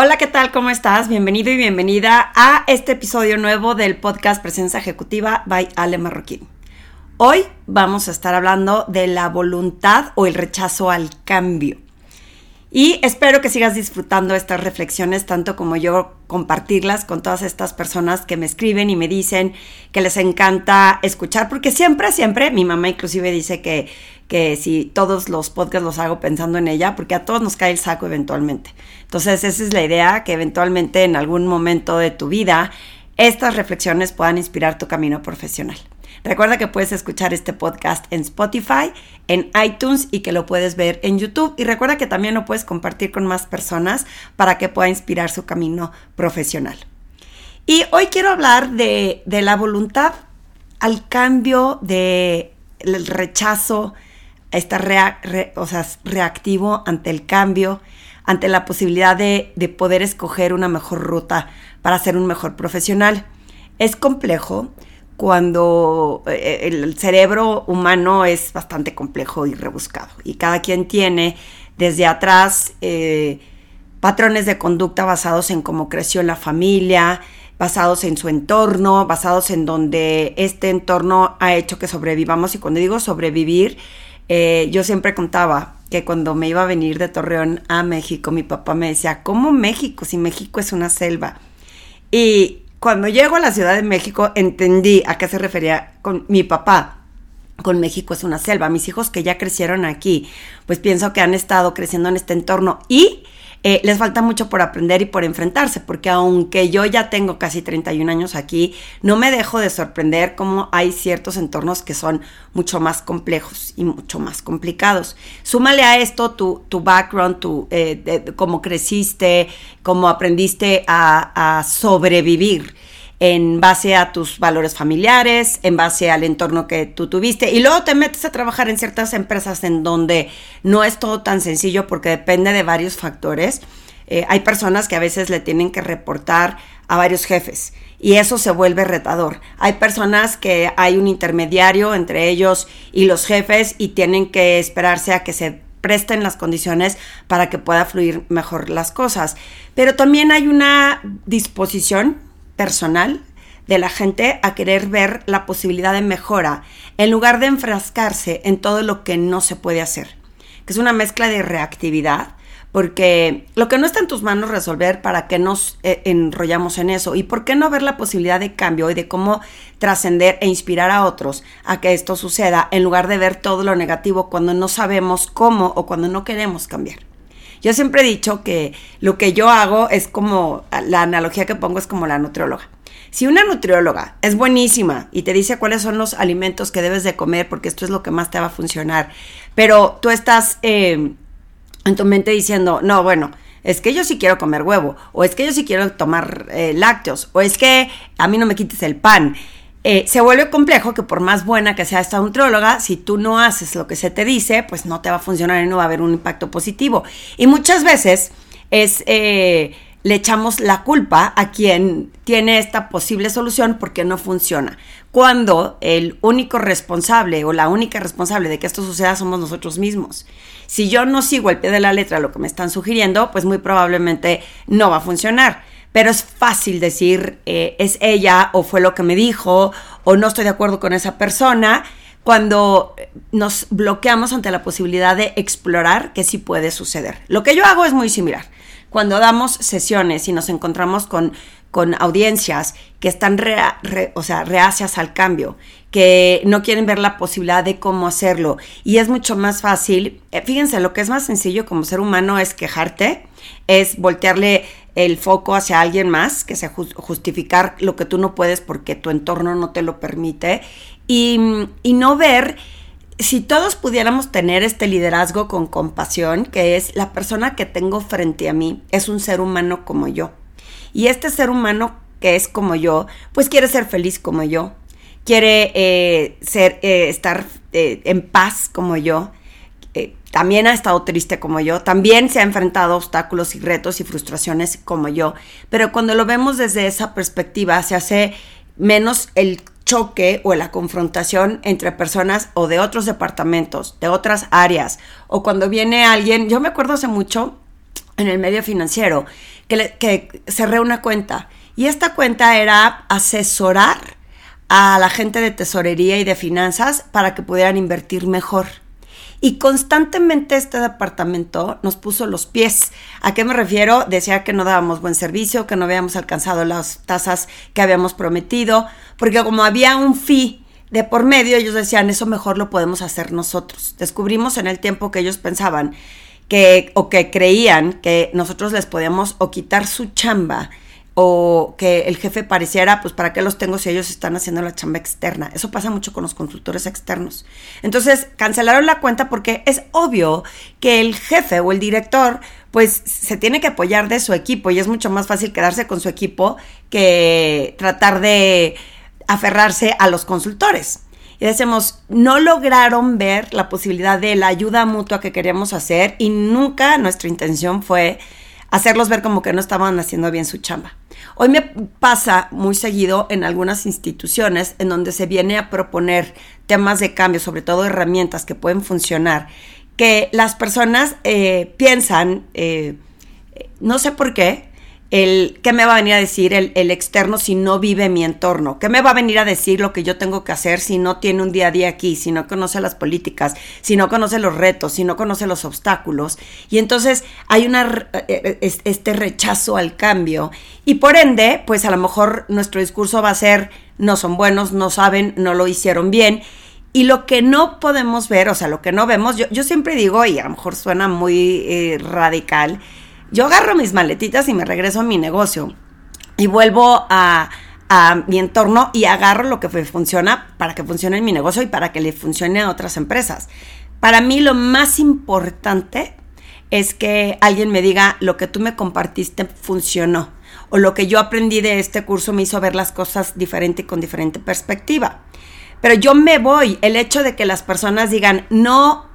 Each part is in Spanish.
Hola, ¿qué tal? ¿Cómo estás? Bienvenido y bienvenida a este episodio nuevo del podcast Presencia Ejecutiva by Ale Marroquín. Hoy vamos a estar hablando de la voluntad o el rechazo al cambio. Y espero que sigas disfrutando estas reflexiones tanto como yo compartirlas con todas estas personas que me escriben y me dicen que les encanta escuchar, porque siempre, siempre, mi mamá inclusive dice que, que si todos los podcasts los hago pensando en ella, porque a todos nos cae el saco eventualmente. Entonces esa es la idea, que eventualmente en algún momento de tu vida estas reflexiones puedan inspirar tu camino profesional. Recuerda que puedes escuchar este podcast en Spotify, en iTunes y que lo puedes ver en YouTube. Y recuerda que también lo puedes compartir con más personas para que pueda inspirar su camino profesional. Y hoy quiero hablar de, la voluntad al cambio, del rechazo, estar o sea, reactivo ante el cambio, ante la posibilidad de, de poder escoger una mejor ruta para ser un mejor profesional. Es complejo, cuando eh, el cerebro humano es bastante complejo y rebuscado y cada quien tiene desde atrás eh, patrones de conducta basados en cómo creció la familia, basados en su entorno, basados en donde este entorno ha hecho que sobrevivamos y cuando digo sobrevivir, eh, yo siempre contaba que cuando me iba a venir de Torreón a México, mi papá me decía, ¿cómo México? Si México es una selva. Y cuando llego a la Ciudad de México entendí a qué se refería con mi papá. Con México es una selva. Mis hijos que ya crecieron aquí, pues pienso que han estado creciendo en este entorno y eh, les falta mucho por aprender y por enfrentarse, porque aunque yo ya tengo casi 31 años aquí, no me dejo de sorprender cómo hay ciertos entornos que son mucho más complejos y mucho más complicados. Súmale a esto tu, tu background, tu, eh, cómo creciste, cómo aprendiste a, a sobrevivir en base a tus valores familiares, en base al entorno que tú tuviste. Y luego te metes a trabajar en ciertas empresas en donde no es todo tan sencillo porque depende de varios factores. Eh, hay personas que a veces le tienen que reportar a varios jefes y eso se vuelve retador. Hay personas que hay un intermediario entre ellos y los jefes y tienen que esperarse a que se presten las condiciones para que pueda fluir mejor las cosas. Pero también hay una disposición personal de la gente a querer ver la posibilidad de mejora en lugar de enfrascarse en todo lo que no se puede hacer, que es una mezcla de reactividad, porque lo que no está en tus manos resolver, ¿para qué nos eh, enrollamos en eso? ¿Y por qué no ver la posibilidad de cambio y de cómo trascender e inspirar a otros a que esto suceda en lugar de ver todo lo negativo cuando no sabemos cómo o cuando no queremos cambiar? Yo siempre he dicho que lo que yo hago es como, la analogía que pongo es como la nutrióloga. Si una nutrióloga es buenísima y te dice cuáles son los alimentos que debes de comer porque esto es lo que más te va a funcionar, pero tú estás eh, en tu mente diciendo, no, bueno, es que yo sí quiero comer huevo, o es que yo sí quiero tomar eh, lácteos, o es que a mí no me quites el pan. Eh, se vuelve complejo que por más buena que sea esta nutrióloga, si tú no haces lo que se te dice, pues no te va a funcionar y no va a haber un impacto positivo. Y muchas veces es... Eh, le echamos la culpa a quien tiene esta posible solución porque no funciona. Cuando el único responsable o la única responsable de que esto suceda somos nosotros mismos. Si yo no sigo al pie de la letra lo que me están sugiriendo, pues muy probablemente no va a funcionar pero es fácil decir eh, es ella o fue lo que me dijo o no estoy de acuerdo con esa persona cuando nos bloqueamos ante la posibilidad de explorar que sí puede suceder. Lo que yo hago es muy similar. Cuando damos sesiones y nos encontramos con, con audiencias que están o sea, reacias al cambio, que no quieren ver la posibilidad de cómo hacerlo y es mucho más fácil, eh, fíjense, lo que es más sencillo como ser humano es quejarte, es voltearle el foco hacia alguien más, que sea justificar lo que tú no puedes porque tu entorno no te lo permite, y, y no ver si todos pudiéramos tener este liderazgo con compasión, que es la persona que tengo frente a mí, es un ser humano como yo. Y este ser humano que es como yo, pues quiere ser feliz como yo, quiere eh, ser, eh, estar eh, en paz como yo, también ha estado triste como yo, también se ha enfrentado a obstáculos y retos y frustraciones como yo, pero cuando lo vemos desde esa perspectiva se hace menos el choque o la confrontación entre personas o de otros departamentos, de otras áreas, o cuando viene alguien, yo me acuerdo hace mucho, en el medio financiero que, que cerré una cuenta y esta cuenta era asesorar a la gente de tesorería y de finanzas para que pudieran invertir mejor. Y constantemente este departamento nos puso los pies. ¿A qué me refiero? Decía que no dábamos buen servicio, que no habíamos alcanzado las tasas que habíamos prometido, porque como había un fee de por medio, ellos decían, eso mejor lo podemos hacer nosotros. Descubrimos en el tiempo que ellos pensaban que, o que creían que nosotros les podíamos o quitar su chamba o que el jefe pareciera, pues para qué los tengo si ellos están haciendo la chamba externa. Eso pasa mucho con los consultores externos. Entonces, cancelaron la cuenta porque es obvio que el jefe o el director, pues se tiene que apoyar de su equipo y es mucho más fácil quedarse con su equipo que tratar de aferrarse a los consultores. Y decimos, no lograron ver la posibilidad de la ayuda mutua que queríamos hacer y nunca nuestra intención fue hacerlos ver como que no estaban haciendo bien su chamba. Hoy me pasa muy seguido en algunas instituciones en donde se viene a proponer temas de cambio, sobre todo herramientas que pueden funcionar, que las personas eh, piensan, eh, no sé por qué, el qué me va a venir a decir el, el, externo si no vive mi entorno, qué me va a venir a decir lo que yo tengo que hacer si no tiene un día a día aquí, si no conoce las políticas, si no conoce los retos, si no conoce los obstáculos. Y entonces hay una, eh, eh, este rechazo al cambio y por ende, pues a lo mejor nuestro discurso va a ser no son buenos, no saben, no lo hicieron bien. Y lo que no podemos ver, o sea, lo que no vemos, yo, yo siempre digo, y a lo mejor suena muy eh, radical, yo agarro mis maletitas y me regreso a mi negocio y vuelvo a, mi entorno y agarro lo que funciona para que funcione en mi negocio y para que le funcione a otras empresas. Para mí lo más importante es que alguien me diga lo que tú me compartiste funcionó o lo que yo aprendí de este curso me hizo ver las cosas diferente y con diferente perspectiva. Pero yo me voy, el hecho de que las personas digan no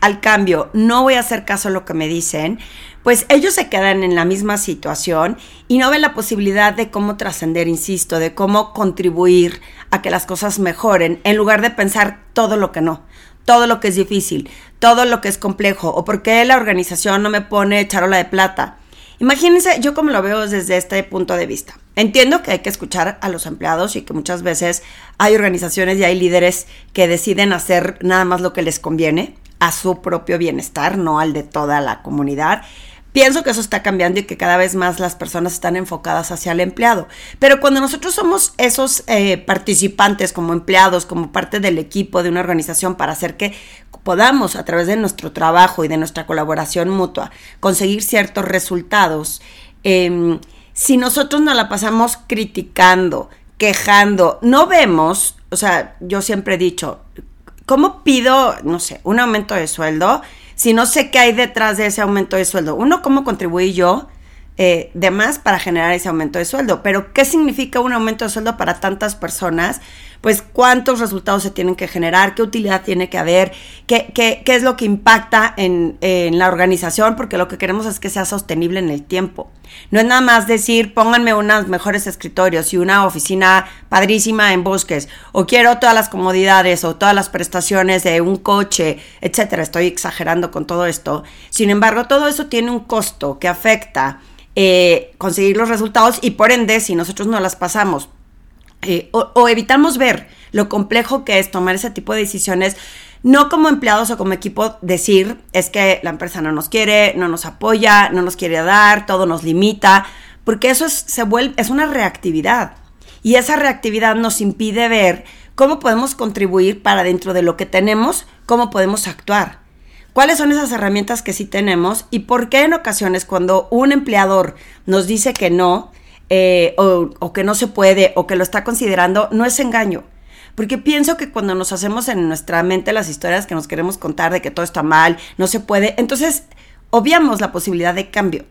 al cambio, no voy a hacer caso a lo que me dicen, pues ellos se quedan en la misma situación y no ven la posibilidad de cómo trascender, insisto, de cómo contribuir a que las cosas mejoren, en lugar de pensar todo lo que no, todo lo que es difícil, todo lo que es complejo, o por qué la organización no me pone charola de plata. Imagínense, yo como lo veo desde este punto de vista. Entiendo que hay que escuchar a los empleados y que muchas veces hay organizaciones y hay líderes que deciden hacer nada más lo que les conviene a su propio bienestar, no al de toda la comunidad. Pienso que eso está cambiando y que cada vez más las personas están enfocadas hacia el empleado. Pero cuando nosotros somos esos eh, participantes como empleados, como parte del equipo de una organización para hacer que podamos a través de nuestro trabajo y de nuestra colaboración mutua conseguir ciertos resultados, em, si nosotros nos la pasamos criticando, quejando, no vemos, o sea, yo siempre he dicho, ¿cómo pido, no sé, un aumento de sueldo? si no sé qué hay detrás de ese aumento de sueldo. Uno, ¿cómo contribuí yo eh, de más para generar ese aumento de sueldo? Pero, ¿qué significa un aumento de sueldo para tantas personas? pues cuántos resultados se tienen que generar, qué utilidad tiene que haber, qué, qué, qué es lo que impacta en, en, la organización, porque lo que queremos es que sea sostenible en el tiempo. No es nada más decir, pónganme unos mejores escritorios y una oficina padrísima en bosques, o quiero todas las comodidades o todas las prestaciones de un coche, etcétera. Estoy exagerando con todo esto. Sin embargo, todo eso tiene un costo que afecta eh, conseguir los resultados y por ende, si nosotros no las pasamos eh, o, evitamos ver lo complejo que es tomar ese tipo de decisiones, no como empleados o como equipo decir es que la empresa no nos quiere, no nos apoya, no nos quiere dar, todo nos limita, porque eso es, se vuelve, es una reactividad. Y esa reactividad nos impide ver cómo podemos contribuir para dentro de lo que tenemos, cómo podemos actuar. ¿Cuáles son esas herramientas que sí tenemos y por qué en ocasiones cuando un empleador nos dice que no, eh, o, que no se puede o que lo está considerando, no es engaño. Porque pienso que cuando nos hacemos en nuestra mente las historias que nos queremos contar de que todo está mal, no se puede, entonces obviamos la posibilidad de cambio.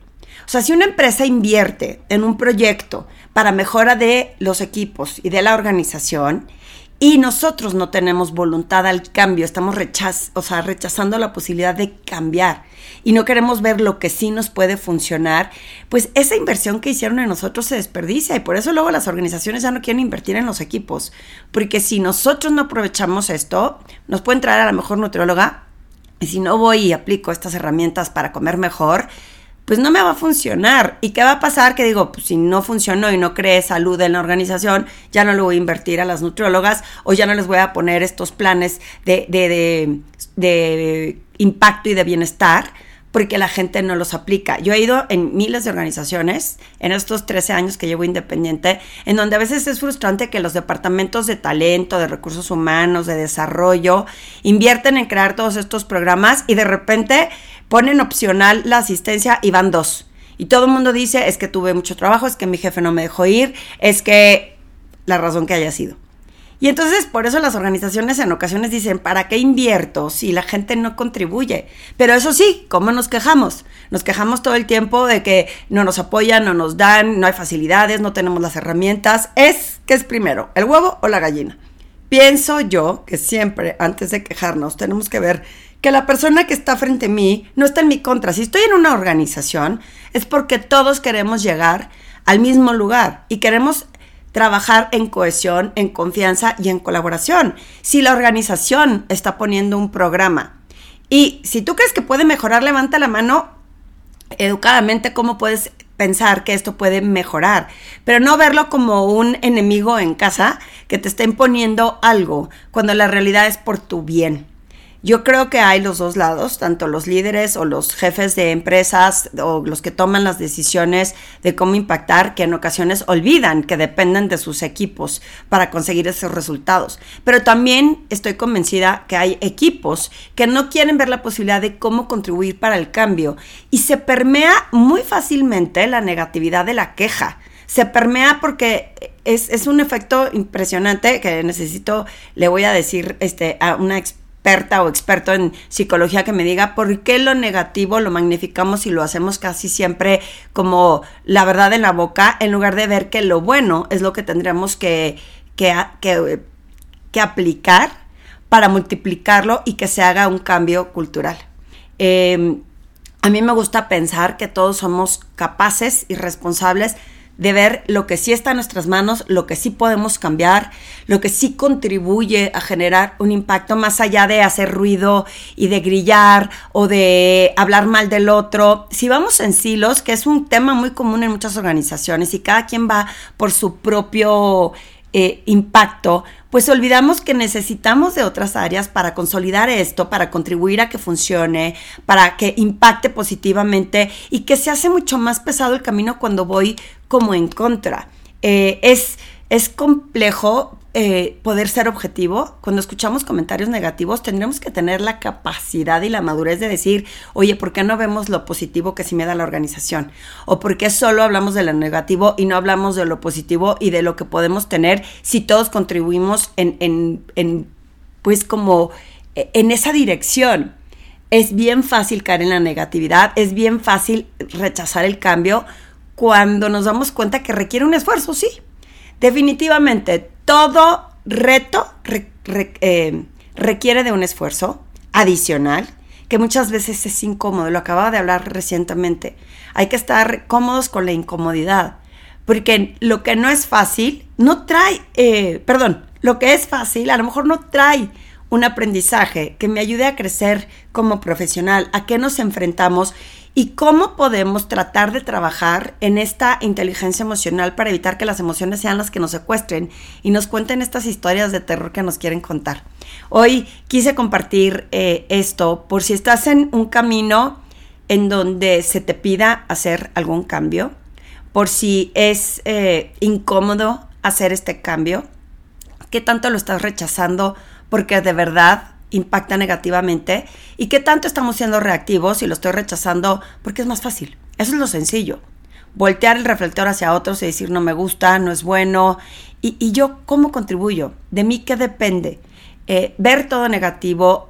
O sea, si una empresa invierte en un proyecto para mejora de los equipos y de la organización y nosotros no tenemos voluntad al cambio, estamos rechaz o sea, rechazando la posibilidad de cambiar. Y no queremos ver lo que sí nos puede funcionar, pues esa inversión que hicieron en nosotros se desperdicia y por eso luego las organizaciones ya no quieren invertir en los equipos, porque si nosotros no aprovechamos esto, nos pueden traer a la mejor nutrióloga y si no voy y aplico estas herramientas para comer mejor, pues no me va a funcionar. ¿Y qué va a pasar? Que digo, pues si no funcionó y no cree salud en la organización, ya no le voy a invertir a las nutriólogas o ya no les voy a poner estos planes de, de, de, de impacto y de bienestar porque la gente no los aplica. Yo he ido en miles de organizaciones en estos 13 años que llevo independiente, en donde a veces es frustrante que los departamentos de talento, de recursos humanos, de desarrollo, invierten en crear todos estos programas y de repente ponen opcional la asistencia y van dos. Y todo el mundo dice, es que tuve mucho trabajo, es que mi jefe no me dejó ir, es que la razón que haya sido. Y entonces por eso las organizaciones en ocasiones dicen, ¿para qué invierto si la gente no contribuye? Pero eso sí, ¿cómo nos quejamos? Nos quejamos todo el tiempo de que no nos apoyan, no nos dan, no hay facilidades, no tenemos las herramientas. Es, ¿qué es primero? ¿El huevo o la gallina? Pienso yo que siempre, antes de quejarnos, tenemos que ver que la persona que está frente a mí no está en mi contra. Si estoy en una organización, es porque todos queremos llegar al mismo lugar y queremos trabajar en cohesión, en confianza y en colaboración. Si la organización está poniendo un programa y si tú crees que puede mejorar, levanta la mano educadamente cómo puedes pensar que esto puede mejorar, pero no verlo como un enemigo en casa que te está imponiendo algo cuando la realidad es por tu bien. Yo creo que hay los dos lados, tanto los líderes o los jefes de empresas o los que toman las decisiones de cómo impactar, que en ocasiones olvidan que dependen de sus equipos para conseguir esos resultados. Pero también estoy convencida que hay equipos que no quieren ver la posibilidad de cómo contribuir para el cambio y se permea muy fácilmente la negatividad de la queja se permea porque es, es, un efecto impresionante que necesito, le voy a decir este, a una experta experta o experto en psicología que me diga por qué lo negativo lo magnificamos y lo hacemos casi siempre como la verdad en la boca, en lugar de ver que lo bueno es lo que tendríamos que, que, que, aplicar para multiplicarlo y que se haga un cambio cultural. Em, a mí me gusta pensar que todos somos capaces y responsables de ver lo que sí está en nuestras manos, lo que sí podemos cambiar, lo que sí contribuye a generar un impacto más allá de hacer ruido y de grillar o de hablar mal del otro. Si vamos en silos, que es un tema muy común en muchas organizaciones y cada quien va por su propio eh, impacto, pues olvidamos que necesitamos de otras áreas para consolidar esto, para contribuir a que funcione, para que impacte positivamente y que se hace mucho más pesado el camino cuando voy como en contra. Eh, es, es complejo eh, poder ser objetivo, cuando escuchamos comentarios negativos, tendremos que tener la capacidad y la madurez de decir, oye, ¿por qué no vemos lo positivo que sí me da la organización? ¿O por qué solo hablamos de lo negativo y no hablamos de lo positivo y de lo que podemos tener si todos contribuimos en, en, en pues como eh, en esa dirección? Es bien fácil caer en la negatividad, es bien fácil rechazar el cambio cuando nos damos cuenta que requiere un esfuerzo, sí. Definitivamente, todo reto eh, requiere de un esfuerzo adicional que muchas veces es incómodo. Lo acababa de hablar recientemente. Hay que estar cómodos con la incomodidad. Porque lo que no es fácil, no trae, eh, perdón, lo que es fácil a lo mejor no trae un aprendizaje que me ayude a crecer como profesional, a qué nos enfrentamos y cómo podemos tratar de trabajar en esta inteligencia emocional para evitar que las emociones sean las que nos secuestren y nos cuenten estas historias de terror que nos quieren contar. Hoy quise compartir eh, esto por si estás en un camino en donde se te pida hacer algún cambio, por si es eh, incómodo hacer este cambio, qué tanto lo estás rechazando porque de verdad impacta negativamente y qué tanto estamos siendo reactivos y lo estoy rechazando porque es más fácil. Eso es lo sencillo. Voltear el reflector hacia otros y decir no me gusta, no es bueno. ¿Y, yo cómo contribuyo? ¿De mí qué depende? Eh, ver todo negativo,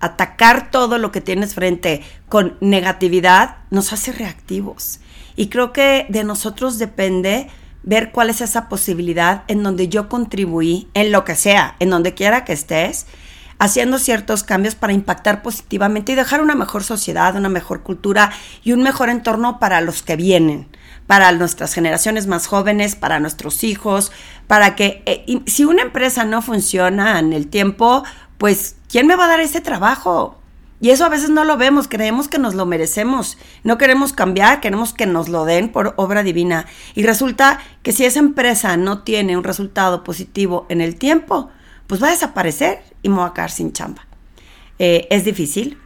atacar todo lo que tienes frente con negatividad, nos hace reactivos. Y creo que de nosotros depende ver cuál es esa posibilidad en donde yo contribuí, en lo que sea, en donde quiera que estés, haciendo ciertos cambios para impactar positivamente y dejar una mejor sociedad, una mejor cultura y un mejor entorno para los que vienen, para nuestras generaciones más jóvenes, para nuestros hijos, para que eh, si una empresa no funciona en el tiempo, pues ¿quién me va a dar ese trabajo? Y eso a veces no lo vemos, creemos que nos lo merecemos, no queremos cambiar, queremos que nos lo den por obra divina. Y resulta que si esa empresa no tiene un resultado positivo en el tiempo, pues va a desaparecer y me va a quedar sin chamba. Eh, es difícil,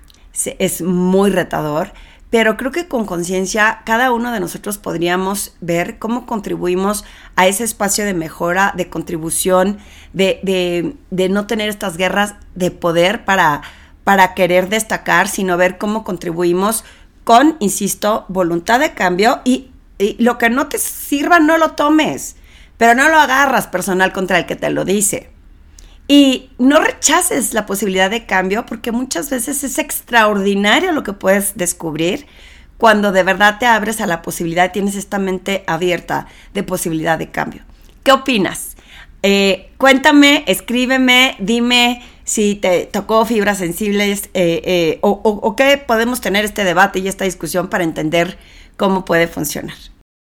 es muy retador, pero creo que con conciencia cada uno de nosotros podríamos ver cómo contribuimos a ese espacio de mejora, de contribución, de, de no tener estas guerras de poder para para querer destacar, sino ver cómo contribuimos con, insisto, voluntad de cambio y, lo que no te sirva no lo tomes, pero no lo agarras personal contra el que te lo dice. Y no rechaces la posibilidad de cambio porque muchas veces es extraordinario lo que puedes descubrir cuando de verdad te abres a la posibilidad, tienes esta mente abierta de posibilidad de cambio. ¿Qué opinas? Eh, cuéntame, escríbeme, dime si te tocó fibras sensibles eh, eh, o, o qué podemos tener este debate y esta discusión para entender cómo puede funcionar.